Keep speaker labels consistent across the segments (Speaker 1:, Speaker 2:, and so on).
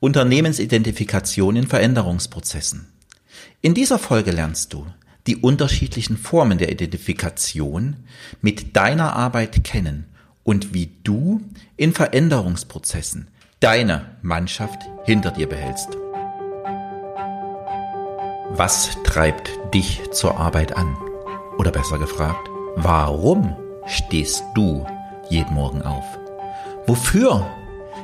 Speaker 1: Unternehmensidentifikation in Veränderungsprozessen. In dieser Folge lernst du die unterschiedlichen Formen der Identifikation mit deiner Arbeit kennen und wie du in Veränderungsprozessen deine Mannschaft hinter dir behältst. Was treibt dich zur Arbeit an? Oder besser gefragt, warum stehst du jeden Morgen auf? Wofür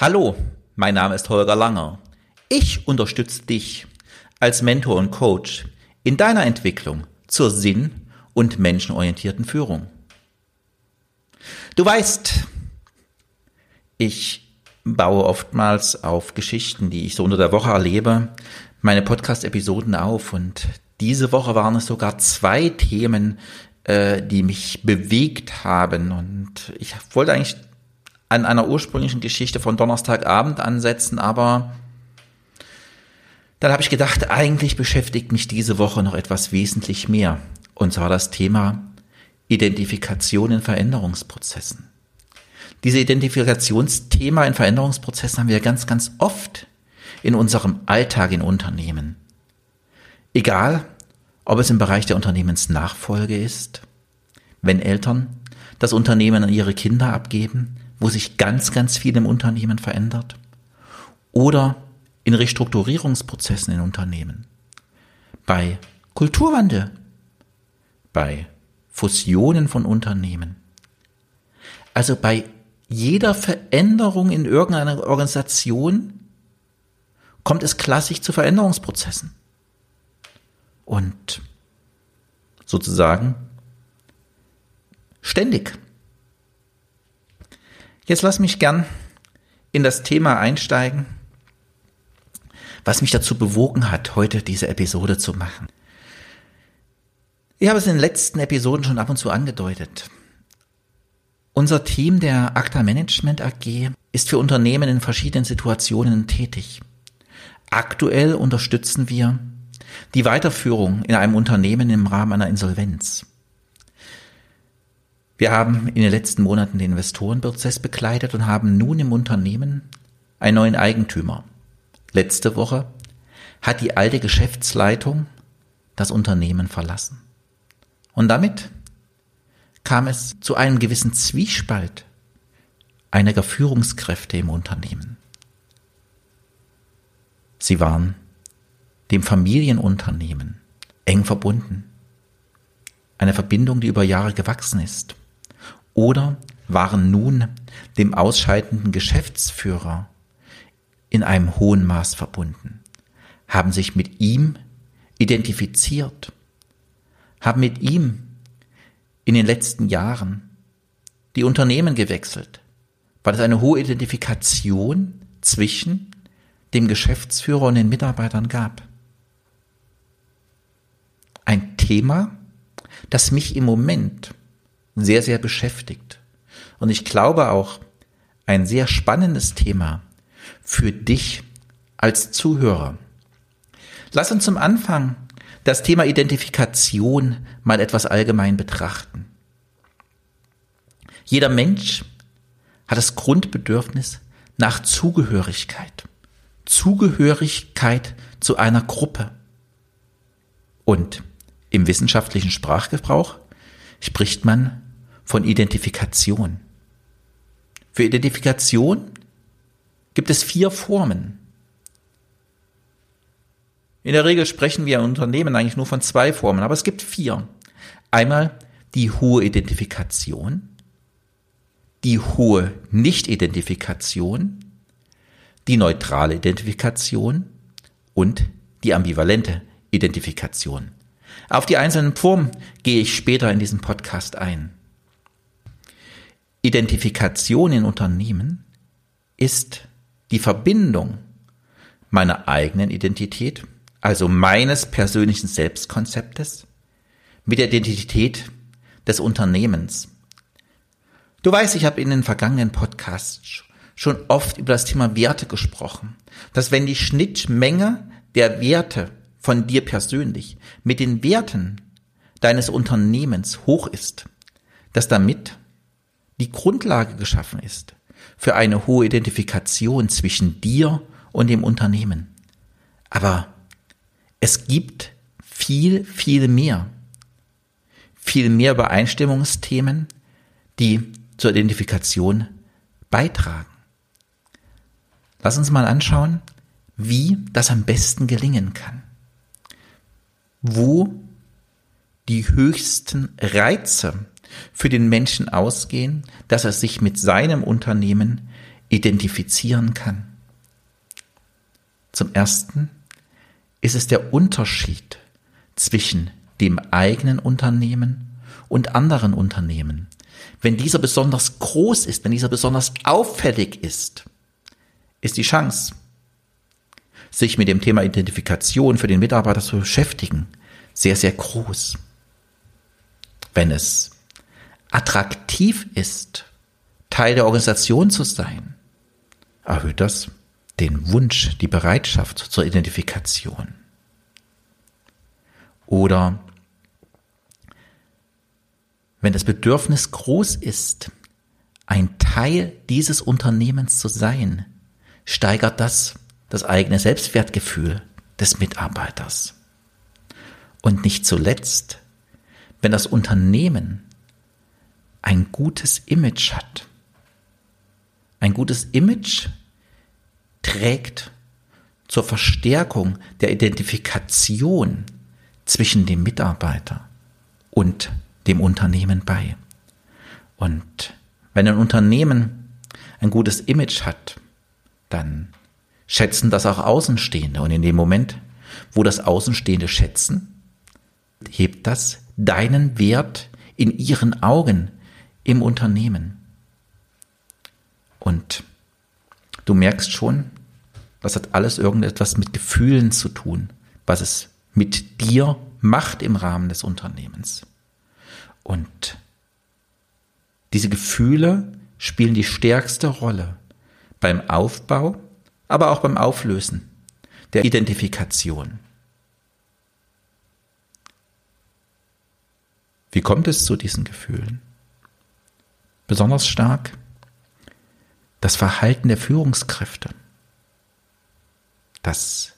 Speaker 1: Hallo, mein Name ist Holger Langer. Ich unterstütze dich als Mentor und Coach in deiner Entwicklung zur sinn- und menschenorientierten Führung. Du weißt, ich baue oftmals auf Geschichten, die ich so unter der Woche erlebe, meine Podcast-Episoden auf und diese Woche waren es sogar zwei Themen, äh, die mich bewegt haben und ich wollte eigentlich an einer ursprünglichen Geschichte von Donnerstagabend ansetzen, aber dann habe ich gedacht, eigentlich beschäftigt mich diese Woche noch etwas wesentlich mehr. Und zwar das Thema Identifikation in Veränderungsprozessen. Diese Identifikationsthema in Veränderungsprozessen haben wir ganz, ganz oft in unserem Alltag in Unternehmen. Egal, ob es im Bereich der Unternehmensnachfolge ist, wenn Eltern das Unternehmen an ihre Kinder abgeben, wo sich ganz, ganz viel im Unternehmen verändert. Oder in Restrukturierungsprozessen in Unternehmen. Bei Kulturwandel. Bei Fusionen von Unternehmen. Also bei jeder Veränderung in irgendeiner Organisation kommt es klassisch zu Veränderungsprozessen. Und sozusagen ständig. Jetzt lass mich gern in das Thema einsteigen, was mich dazu bewogen hat, heute diese Episode zu machen. Ich habe es in den letzten Episoden schon ab und zu angedeutet. Unser Team der Acta Management AG ist für Unternehmen in verschiedenen Situationen tätig. Aktuell unterstützen wir die Weiterführung in einem Unternehmen im Rahmen einer Insolvenz. Wir haben in den letzten Monaten den Investorenprozess begleitet und haben nun im Unternehmen einen neuen Eigentümer. Letzte Woche hat die alte Geschäftsleitung das Unternehmen verlassen. Und damit kam es zu einem gewissen Zwiespalt einiger Führungskräfte im Unternehmen. Sie waren dem Familienunternehmen eng verbunden. Eine Verbindung, die über Jahre gewachsen ist oder waren nun dem ausscheidenden Geschäftsführer in einem hohen Maß verbunden, haben sich mit ihm identifiziert, haben mit ihm in den letzten Jahren die Unternehmen gewechselt, weil es eine hohe Identifikation zwischen dem Geschäftsführer und den Mitarbeitern gab. Ein Thema, das mich im Moment sehr, sehr beschäftigt. Und ich glaube auch ein sehr spannendes Thema für dich als Zuhörer. Lass uns zum Anfang das Thema Identifikation mal etwas allgemein betrachten. Jeder Mensch hat das Grundbedürfnis nach Zugehörigkeit. Zugehörigkeit zu einer Gruppe. Und im wissenschaftlichen Sprachgebrauch spricht man von Identifikation. Für Identifikation gibt es vier Formen. In der Regel sprechen wir in Unternehmen eigentlich nur von zwei Formen, aber es gibt vier. Einmal die hohe Identifikation, die hohe Nicht-Identifikation, die neutrale Identifikation und die ambivalente Identifikation. Auf die einzelnen Formen gehe ich später in diesem Podcast ein. Identifikation in Unternehmen ist die Verbindung meiner eigenen Identität, also meines persönlichen Selbstkonzeptes, mit der Identität des Unternehmens. Du weißt, ich habe in den vergangenen Podcasts schon oft über das Thema Werte gesprochen, dass wenn die Schnittmenge der Werte von dir persönlich mit den Werten deines Unternehmens hoch ist, dass damit die Grundlage geschaffen ist für eine hohe Identifikation zwischen dir und dem Unternehmen. Aber es gibt viel, viel mehr. Viel mehr Übereinstimmungsthemen, die zur Identifikation beitragen. Lass uns mal anschauen, wie das am besten gelingen kann. Wo die höchsten Reize für den Menschen ausgehen, dass er sich mit seinem Unternehmen identifizieren kann. Zum Ersten ist es der Unterschied zwischen dem eigenen Unternehmen und anderen Unternehmen. Wenn dieser besonders groß ist, wenn dieser besonders auffällig ist, ist die Chance, sich mit dem Thema Identifikation für den Mitarbeiter zu beschäftigen, sehr, sehr groß. Wenn es attraktiv ist, Teil der Organisation zu sein, erhöht das den Wunsch, die Bereitschaft zur Identifikation. Oder wenn das Bedürfnis groß ist, ein Teil dieses Unternehmens zu sein, steigert das das eigene Selbstwertgefühl des Mitarbeiters. Und nicht zuletzt, wenn das Unternehmen ein gutes Image hat. Ein gutes Image trägt zur Verstärkung der Identifikation zwischen dem Mitarbeiter und dem Unternehmen bei. Und wenn ein Unternehmen ein gutes Image hat, dann schätzen das auch Außenstehende. Und in dem Moment, wo das Außenstehende schätzen, hebt das deinen Wert in ihren Augen im Unternehmen. Und du merkst schon, das hat alles irgendetwas mit Gefühlen zu tun, was es mit dir macht im Rahmen des Unternehmens. Und diese Gefühle spielen die stärkste Rolle beim Aufbau, aber auch beim Auflösen der Identifikation. Wie kommt es zu diesen Gefühlen? Besonders stark das Verhalten der Führungskräfte, das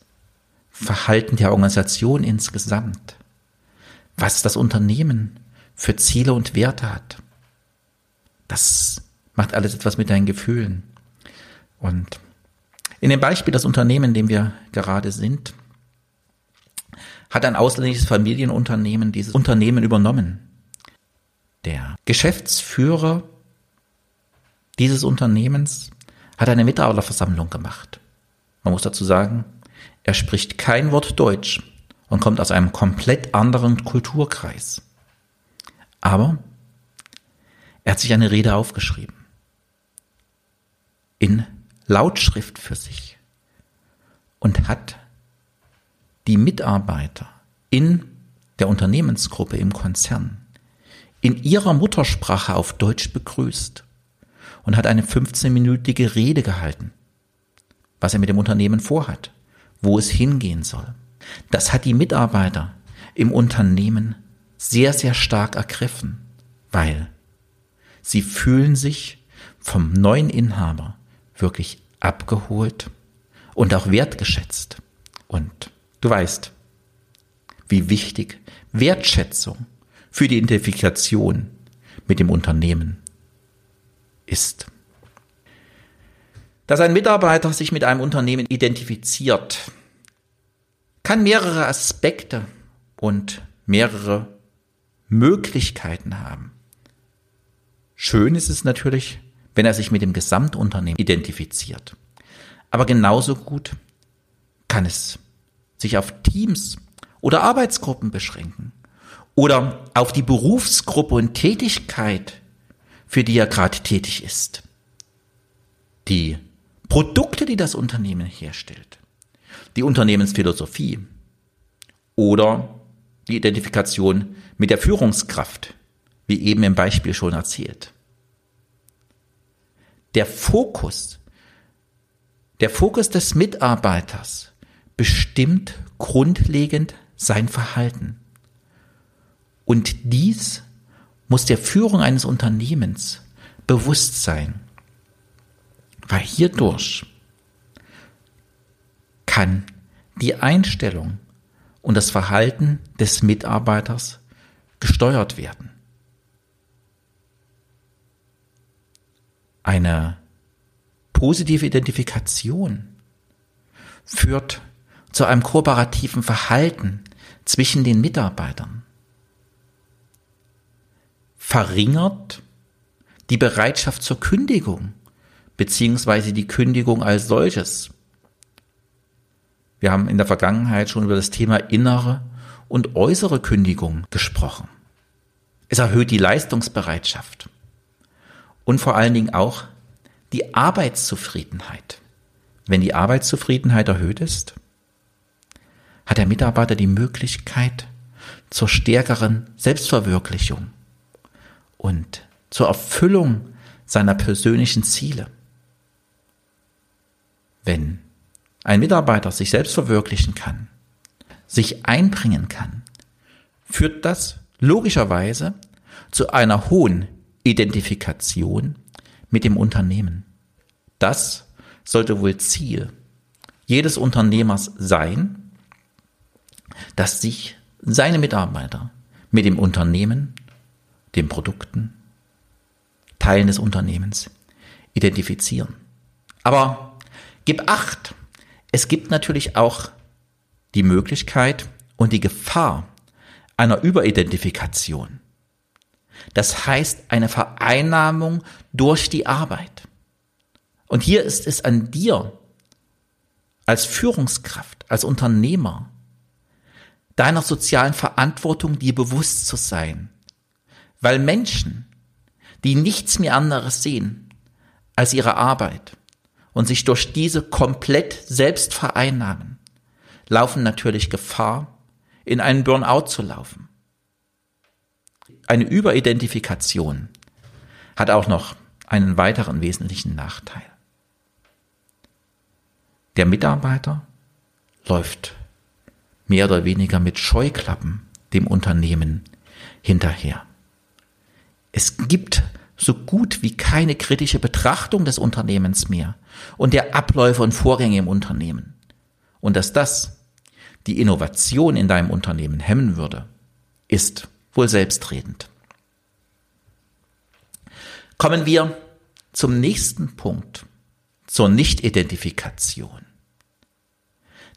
Speaker 1: Verhalten der Organisation insgesamt, was das Unternehmen für Ziele und Werte hat. Das macht alles etwas mit deinen Gefühlen. Und in dem Beispiel das Unternehmen, in dem wir gerade sind, hat ein ausländisches Familienunternehmen dieses Unternehmen übernommen. Der Geschäftsführer dieses Unternehmens hat eine Mitarbeiterversammlung gemacht. Man muss dazu sagen, er spricht kein Wort Deutsch und kommt aus einem komplett anderen Kulturkreis. Aber er hat sich eine Rede aufgeschrieben. In Lautschrift für sich. Und hat die Mitarbeiter in der Unternehmensgruppe im Konzern in ihrer Muttersprache auf Deutsch begrüßt und hat eine 15-minütige Rede gehalten, was er mit dem Unternehmen vorhat, wo es hingehen soll. Das hat die Mitarbeiter im Unternehmen sehr, sehr stark ergriffen, weil sie fühlen sich vom neuen Inhaber wirklich abgeholt und auch wertgeschätzt. Und du weißt, wie wichtig Wertschätzung für die Identifikation mit dem Unternehmen ist. Dass ein Mitarbeiter sich mit einem Unternehmen identifiziert, kann mehrere Aspekte und mehrere Möglichkeiten haben. Schön ist es natürlich, wenn er sich mit dem Gesamtunternehmen identifiziert. Aber genauso gut kann es sich auf Teams oder Arbeitsgruppen beschränken oder auf die Berufsgruppe und Tätigkeit für die er gerade tätig ist. Die Produkte, die das Unternehmen herstellt. die Unternehmensphilosophie oder die Identifikation mit der Führungskraft, wie eben im Beispiel schon erzählt. Der Fokus, der Fokus des Mitarbeiters bestimmt grundlegend sein Verhalten. Und dies muss der Führung eines Unternehmens bewusst sein, weil hierdurch kann die Einstellung und das Verhalten des Mitarbeiters gesteuert werden. Eine positive Identifikation führt zu einem kooperativen Verhalten zwischen den Mitarbeitern, verringert die Bereitschaft zur Kündigung beziehungsweise die Kündigung als solches. Wir haben in der Vergangenheit schon über das Thema innere und äußere Kündigung gesprochen. Es erhöht die Leistungsbereitschaft und vor allen Dingen auch die Arbeitszufriedenheit. Wenn die Arbeitszufriedenheit erhöht ist, hat der Mitarbeiter die Möglichkeit zur stärkeren Selbstverwirklichung und zur Erfüllung seiner persönlichen Ziele. Wenn ein Mitarbeiter sich selbst verwirklichen kann, sich einbringen kann, führt das logischerweise zu einer hohen Identifikation mit dem Unternehmen. Das sollte wohl Ziel jedes Unternehmers sein, dass sich seine Mitarbeiter mit dem Unternehmen, den Produkten, Teilen des Unternehmens identifizieren. Aber gib acht, es gibt natürlich auch die Möglichkeit und die Gefahr einer Überidentifikation. Das heißt eine Vereinnahmung durch die Arbeit. Und hier ist es an dir als Führungskraft, als Unternehmer, deiner sozialen Verantwortung dir bewusst zu sein. Weil Menschen, die nichts mehr anderes sehen als ihre Arbeit und sich durch diese komplett selbst vereinnahmen, laufen natürlich Gefahr, in einen Burnout zu laufen. Eine Überidentifikation hat auch noch einen weiteren wesentlichen Nachteil. Der Mitarbeiter läuft mehr oder weniger mit Scheuklappen dem Unternehmen hinterher. Es gibt so gut wie keine kritische Betrachtung des Unternehmens mehr und der Abläufe und Vorgänge im Unternehmen. Und dass das die Innovation in deinem Unternehmen hemmen würde, ist wohl selbstredend. Kommen wir zum nächsten Punkt, zur Nichtidentifikation.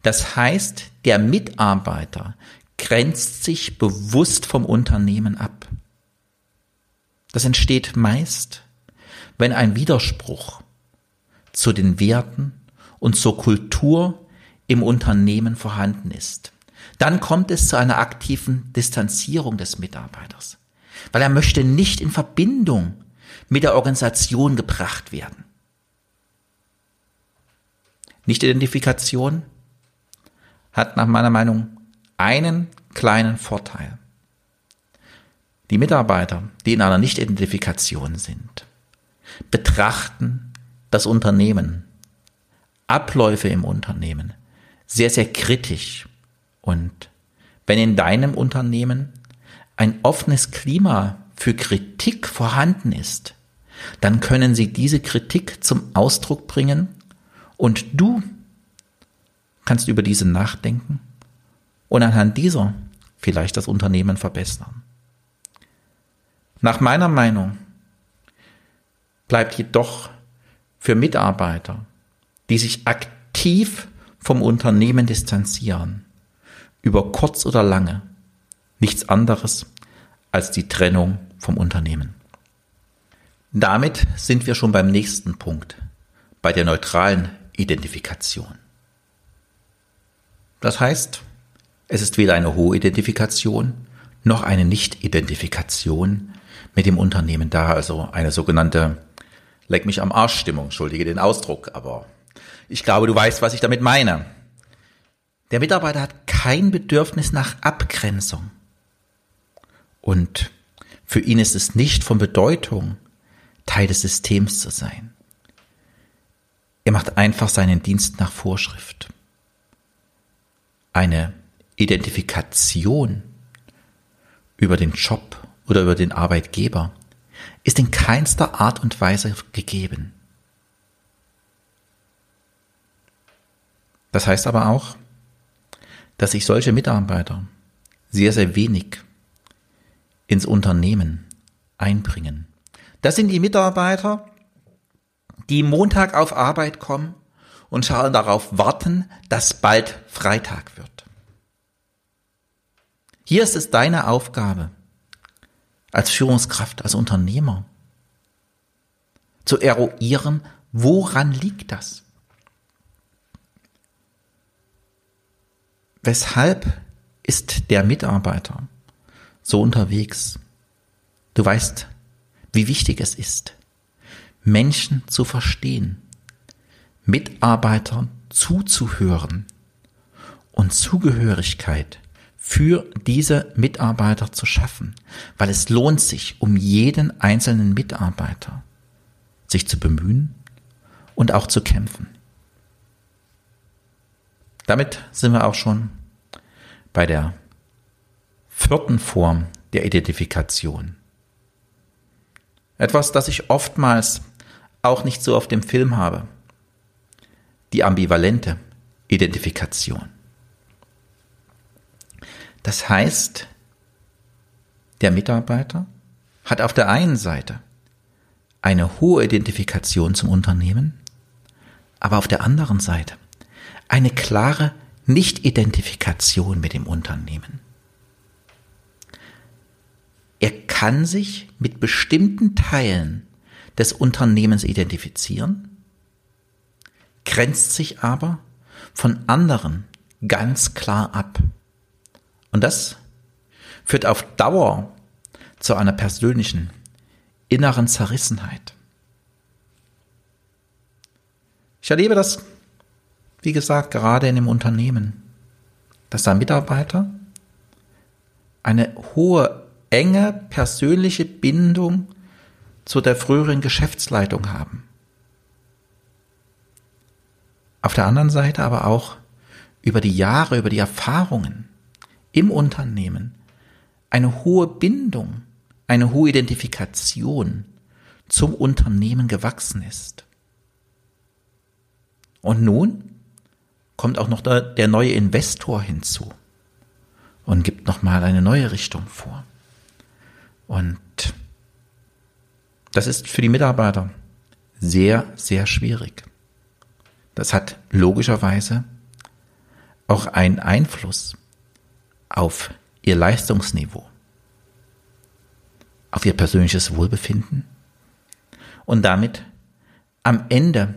Speaker 1: Das heißt, der Mitarbeiter grenzt sich bewusst vom Unternehmen ab. Das entsteht meist, wenn ein Widerspruch zu den Werten und zur Kultur im Unternehmen vorhanden ist. Dann kommt es zu einer aktiven Distanzierung des Mitarbeiters, weil er möchte nicht in Verbindung mit der Organisation gebracht werden. Nicht-Identifikation hat nach meiner Meinung einen kleinen Vorteil. Die Mitarbeiter, die in einer Nicht-Identifikation sind, betrachten das Unternehmen, Abläufe im Unternehmen sehr, sehr kritisch. Und wenn in deinem Unternehmen ein offenes Klima für Kritik vorhanden ist, dann können sie diese Kritik zum Ausdruck bringen und du kannst über diese nachdenken und anhand dieser vielleicht das Unternehmen verbessern. Nach meiner Meinung bleibt jedoch für Mitarbeiter, die sich aktiv vom Unternehmen distanzieren, über kurz oder lange, nichts anderes als die Trennung vom Unternehmen. Damit sind wir schon beim nächsten Punkt, bei der neutralen Identifikation. Das heißt, es ist weder eine hohe Identifikation noch eine Nicht-Identifikation mit dem Unternehmen da, also eine sogenannte Leck mich am Arsch Stimmung, entschuldige den Ausdruck, aber ich glaube, du weißt, was ich damit meine. Der Mitarbeiter hat kein Bedürfnis nach Abgrenzung. Und für ihn ist es nicht von Bedeutung, Teil des Systems zu sein. Er macht einfach seinen Dienst nach Vorschrift. Eine Identifikation über den Job oder über den Arbeitgeber ist in keinster Art und Weise gegeben. Das heißt aber auch, dass sich solche Mitarbeiter sehr, sehr wenig ins Unternehmen einbringen. Das sind die Mitarbeiter, die Montag auf Arbeit kommen und schauen darauf warten, dass bald Freitag wird. Hier ist es deine Aufgabe, als Führungskraft, als Unternehmer, zu eruieren, woran liegt das? Weshalb ist der Mitarbeiter so unterwegs? Du weißt, wie wichtig es ist, Menschen zu verstehen, Mitarbeitern zuzuhören und Zugehörigkeit für diese Mitarbeiter zu schaffen, weil es lohnt sich, um jeden einzelnen Mitarbeiter sich zu bemühen und auch zu kämpfen. Damit sind wir auch schon bei der vierten Form der Identifikation. Etwas, das ich oftmals auch nicht so auf dem Film habe. Die ambivalente Identifikation. Das heißt, der Mitarbeiter hat auf der einen Seite eine hohe Identifikation zum Unternehmen, aber auf der anderen Seite eine klare Nicht-Identifikation mit dem Unternehmen. Er kann sich mit bestimmten Teilen des Unternehmens identifizieren, grenzt sich aber von anderen ganz klar ab. Und das führt auf Dauer zu einer persönlichen inneren Zerrissenheit. Ich erlebe das, wie gesagt, gerade in dem Unternehmen, dass da Mitarbeiter eine hohe, enge persönliche Bindung zu der früheren Geschäftsleitung haben. Auf der anderen Seite aber auch über die Jahre, über die Erfahrungen im Unternehmen eine hohe Bindung, eine hohe Identifikation zum Unternehmen gewachsen ist. Und nun kommt auch noch der, neue Investor hinzu und gibt nochmal eine neue Richtung vor. Und das ist für die Mitarbeiter sehr, sehr schwierig. Das hat logischerweise auch einen Einfluss auf ihr Leistungsniveau, auf ihr persönliches Wohlbefinden und damit am Ende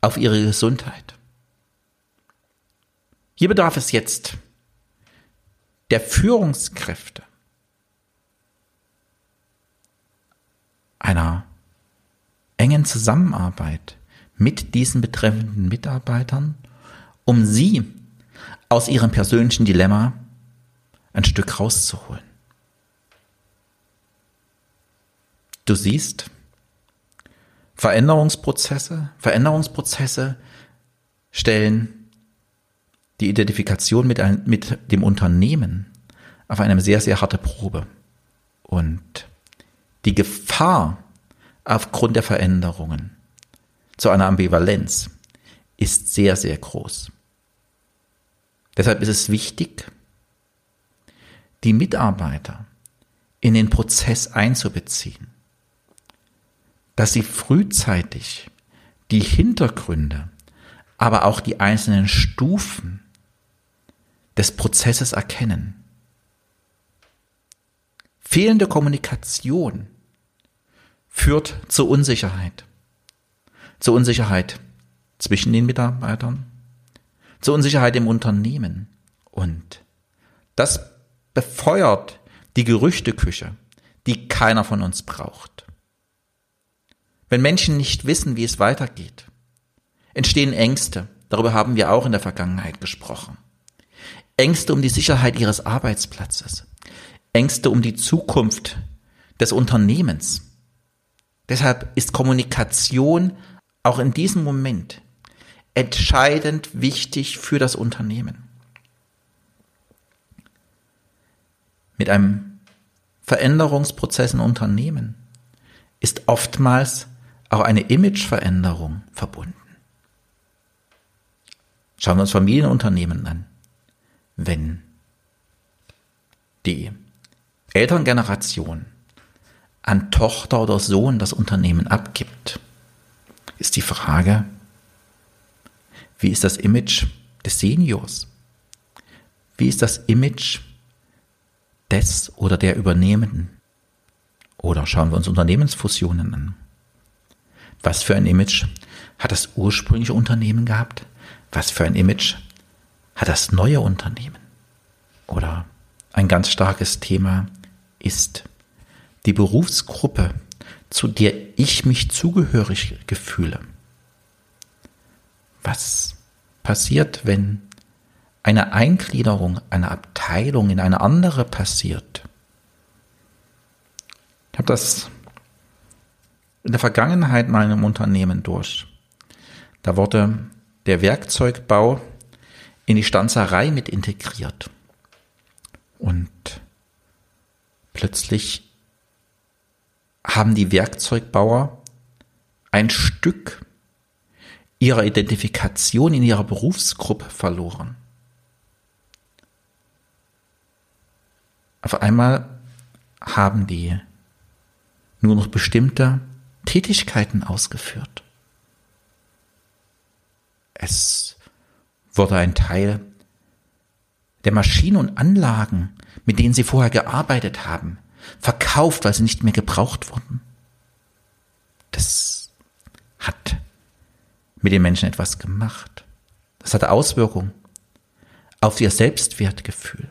Speaker 1: auf ihre Gesundheit. Hier bedarf es jetzt der Führungskräfte einer engen Zusammenarbeit mit diesen betreffenden Mitarbeitern, um sie aus ihrem persönlichen Dilemma ein Stück rauszuholen. Du siehst, Veränderungsprozesse, Veränderungsprozesse stellen die Identifikation mit, ein, mit dem Unternehmen auf eine sehr, sehr harte Probe. Und die Gefahr aufgrund der Veränderungen zu einer Ambivalenz ist sehr, sehr groß. Deshalb ist es wichtig, die Mitarbeiter in den Prozess einzubeziehen, dass sie frühzeitig die Hintergründe, aber auch die einzelnen Stufen des Prozesses erkennen. Fehlende Kommunikation führt zur Unsicherheit. Zur Unsicherheit zwischen den Mitarbeitern, zur Unsicherheit im Unternehmen. Und das befeuert die Gerüchteküche, die keiner von uns braucht. Wenn Menschen nicht wissen, wie es weitergeht, entstehen Ängste. Darüber haben wir auch in der Vergangenheit gesprochen. Ängste um die Sicherheit ihres Arbeitsplatzes, Ängste um die Zukunft des Unternehmens. Deshalb ist Kommunikation auch in diesem Moment entscheidend wichtig für das Unternehmen. Mit einem Veränderungsprozess in Unternehmen ist oftmals auch eine Imageveränderung verbunden. Schauen wir uns Familienunternehmen an. Wenn die Elterngeneration an Tochter oder Sohn das Unternehmen abgibt, ist die Frage, wie ist das Image des Seniors? Wie ist das Image des oder der Übernehmenden? Oder schauen wir uns Unternehmensfusionen an. Was für ein Image hat das ursprüngliche Unternehmen gehabt? Was für ein Image hat das neue Unternehmen? Oder ein ganz starkes Thema ist die Berufsgruppe, zu der ich mich zugehörig gefühle. Was passiert, wenn eine Eingliederung einer Abteilung in eine andere passiert? Ich habe das in der Vergangenheit mal in einem Unternehmen durch. Da wurde der Werkzeugbau in die Stanzerei mit integriert. Und plötzlich haben die Werkzeugbauer ein Stück ihrer Identifikation in ihrer Berufsgruppe verloren. Auf einmal haben die nur noch bestimmte Tätigkeiten ausgeführt. Es wurde ein Teil der Maschinen und Anlagen, mit denen sie vorher gearbeitet haben, verkauft, weil sie nicht mehr gebraucht wurden. Das hat mit den Menschen etwas gemacht. Das hatte Auswirkungen auf ihr Selbstwertgefühl,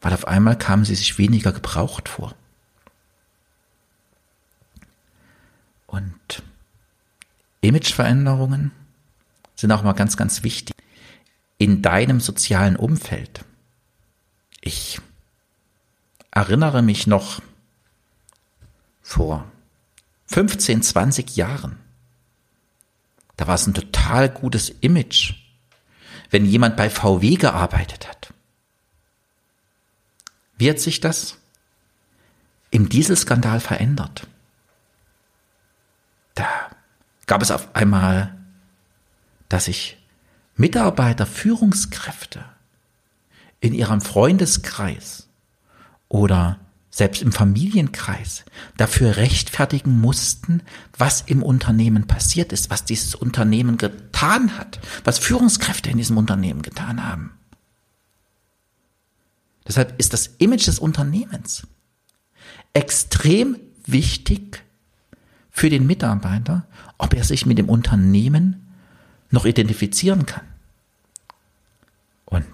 Speaker 1: weil auf einmal kamen sie sich weniger gebraucht vor. Und Imageveränderungen sind auch mal ganz, ganz wichtig in deinem sozialen Umfeld. Ich erinnere mich noch vor 15, 20 Jahren. Da war es ein total gutes Image, wenn jemand bei VW gearbeitet hat. Wie hat sich das im Dieselskandal verändert? Da gab es auf einmal, dass sich Mitarbeiter, Führungskräfte in ihrem Freundeskreis oder selbst im Familienkreis dafür rechtfertigen mussten, was im Unternehmen passiert ist, was dieses Unternehmen getan hat, was Führungskräfte in diesem Unternehmen getan haben. Deshalb ist das Image des Unternehmens extrem wichtig für den Mitarbeiter, ob er sich mit dem Unternehmen noch identifizieren kann. Und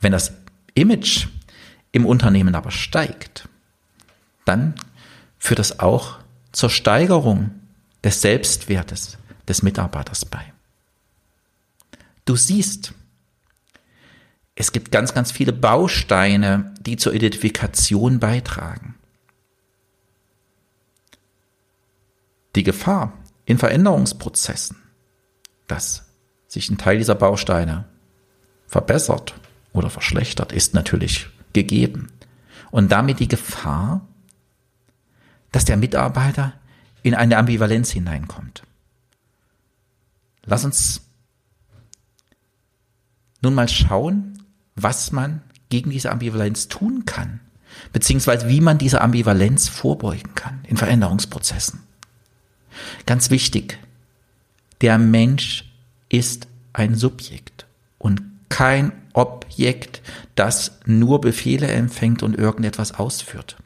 Speaker 1: wenn das Image im Unternehmen aber steigt, dann führt das auch zur Steigerung des Selbstwertes des Mitarbeiters bei. Du siehst, es gibt ganz, ganz viele Bausteine, die zur Identifikation beitragen. Die Gefahr in Veränderungsprozessen, dass sich ein Teil dieser Bausteine verbessert oder verschlechtert, ist natürlich gegeben. Und damit die Gefahr, dass der Mitarbeiter in eine Ambivalenz hineinkommt. Lass uns nun mal schauen, was man gegen diese Ambivalenz tun kann, beziehungsweise wie man dieser Ambivalenz vorbeugen kann in Veränderungsprozessen. Ganz wichtig, der Mensch ist ein Subjekt und kein Objekt, das nur Befehle empfängt und irgendetwas ausführt.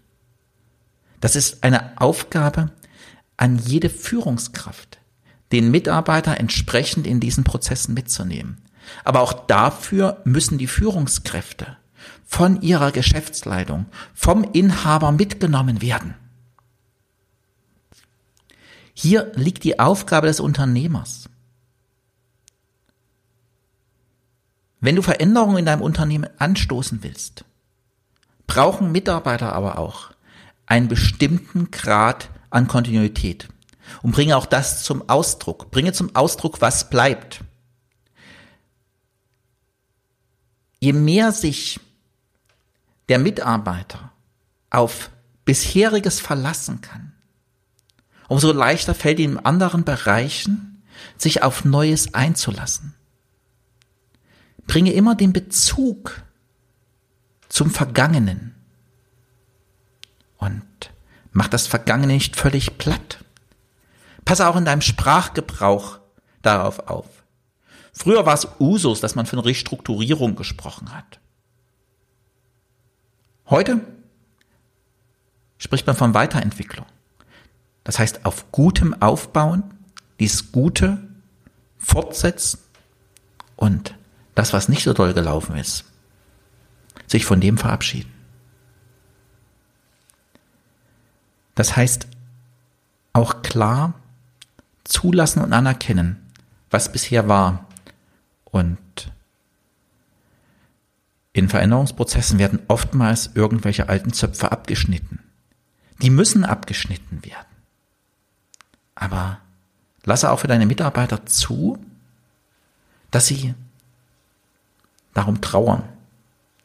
Speaker 1: Das ist eine Aufgabe an jede Führungskraft, den Mitarbeiter entsprechend in diesen Prozessen mitzunehmen. Aber auch dafür müssen die Führungskräfte von ihrer Geschäftsleitung, vom Inhaber mitgenommen werden. Hier liegt die Aufgabe des Unternehmers. Wenn du Veränderungen in deinem Unternehmen anstoßen willst, brauchen Mitarbeiter aber auch einen bestimmten Grad an Kontinuität und bringe auch das zum Ausdruck. Bringe zum Ausdruck, was bleibt. Je mehr sich der Mitarbeiter auf bisheriges verlassen kann, umso leichter fällt ihm in anderen Bereichen, sich auf Neues einzulassen. Bringe immer den Bezug zum Vergangenen und mach das Vergangene nicht völlig platt. Passe auch in deinem Sprachgebrauch darauf auf. Früher war es Usus, dass man von Restrukturierung gesprochen hat. Heute spricht man von Weiterentwicklung. Das heißt, auf gutem Aufbauen, dieses Gute fortsetzen und das, was nicht so doll gelaufen ist, sich von dem verabschieden. Das heißt, auch klar zulassen und anerkennen, was bisher war. Und in Veränderungsprozessen werden oftmals irgendwelche alten Zöpfe abgeschnitten. Die müssen abgeschnitten werden. Aber lasse auch für deine Mitarbeiter zu, dass sie darum trauern,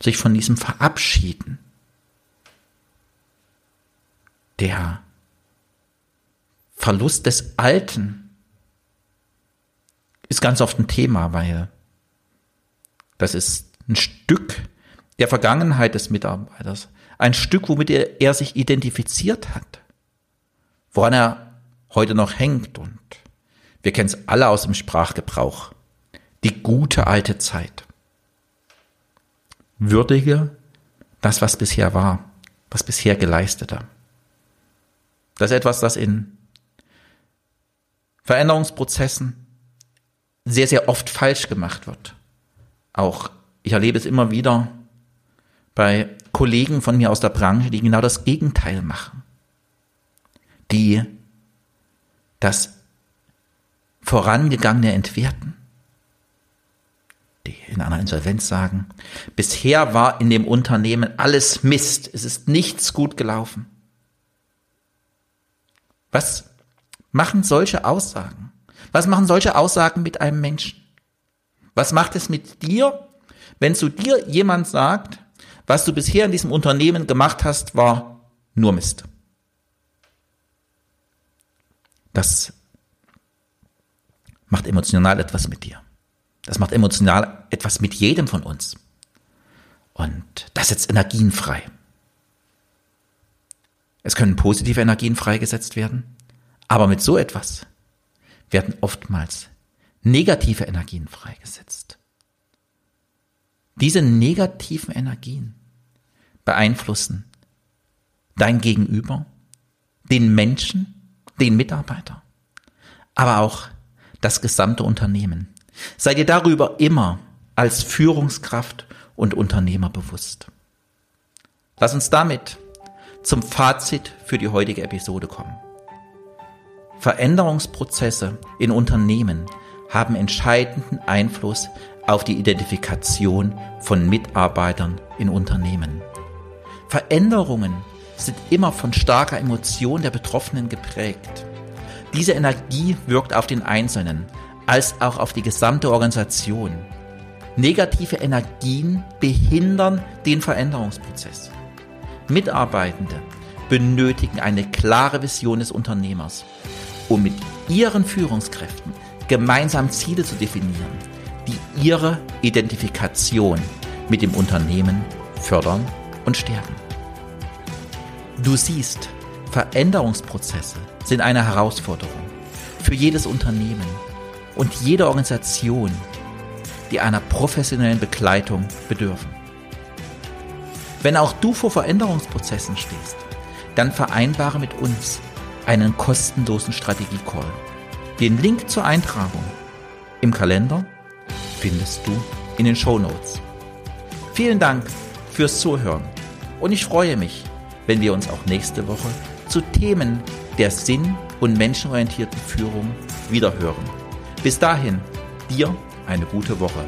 Speaker 1: sich von diesem verabschieden. Der Verlust des Alten ist ganz oft ein Thema, weil das ist ein Stück der Vergangenheit des Mitarbeiters, ein Stück, womit er, er sich identifiziert hat, woran er heute noch hängt und wir kennen es alle aus dem Sprachgebrauch. Die gute alte Zeit. Würdige das, was bisher war, was bisher geleistete. Das ist etwas, das in Veränderungsprozessen sehr, sehr oft falsch gemacht wird. Auch ich erlebe es immer wieder bei Kollegen von mir aus der Branche, die genau das Gegenteil machen. Die das Vorangegangene entwerten. Die in einer Insolvenz sagen, bisher war in dem Unternehmen alles Mist, es ist nichts gut gelaufen. Was machen solche Aussagen? Was machen solche Aussagen mit einem Menschen? Was macht es mit dir, wenn zu dir jemand sagt, was du bisher in diesem Unternehmen gemacht hast, war nur Mist? Das macht emotional etwas mit dir. Das macht emotional etwas mit jedem von uns. Und das setzt Energien frei. Es können positive Energien freigesetzt werden. Aber mit so etwas werden oftmals negative Energien freigesetzt. Diese negativen Energien beeinflussen dein Gegenüber, den Menschen, den Mitarbeiter, aber auch das gesamte Unternehmen. Sei dir darüber immer als Führungskraft und Unternehmer bewusst. Lass uns damit zum Fazit für die heutige Episode kommen. Veränderungsprozesse in Unternehmen haben entscheidenden Einfluss auf die Identifikation von Mitarbeitern in Unternehmen. Veränderungen sind immer von starker Emotion der Betroffenen geprägt. Diese Energie wirkt auf den Einzelnen als auch auf die gesamte Organisation. Negative Energien behindern den Veränderungsprozess. Mitarbeitende benötigen eine klare Vision des Unternehmers um mit ihren Führungskräften gemeinsam Ziele zu definieren, die ihre Identifikation mit dem Unternehmen fördern und stärken. Du siehst, Veränderungsprozesse sind eine Herausforderung für jedes Unternehmen und jede Organisation, die einer professionellen Begleitung bedürfen. Wenn auch du vor Veränderungsprozessen stehst, dann vereinbare mit uns einen kostenlosen Strategie-Call. Den Link zur Eintragung im Kalender findest du in den Show Notes. Vielen Dank fürs Zuhören und ich freue mich, wenn wir uns auch nächste Woche zu Themen der sinn- und menschenorientierten Führung wiederhören. Bis dahin, dir eine gute Woche.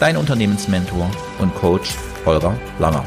Speaker 1: dein Unternehmensmentor und Coach Holger Langer.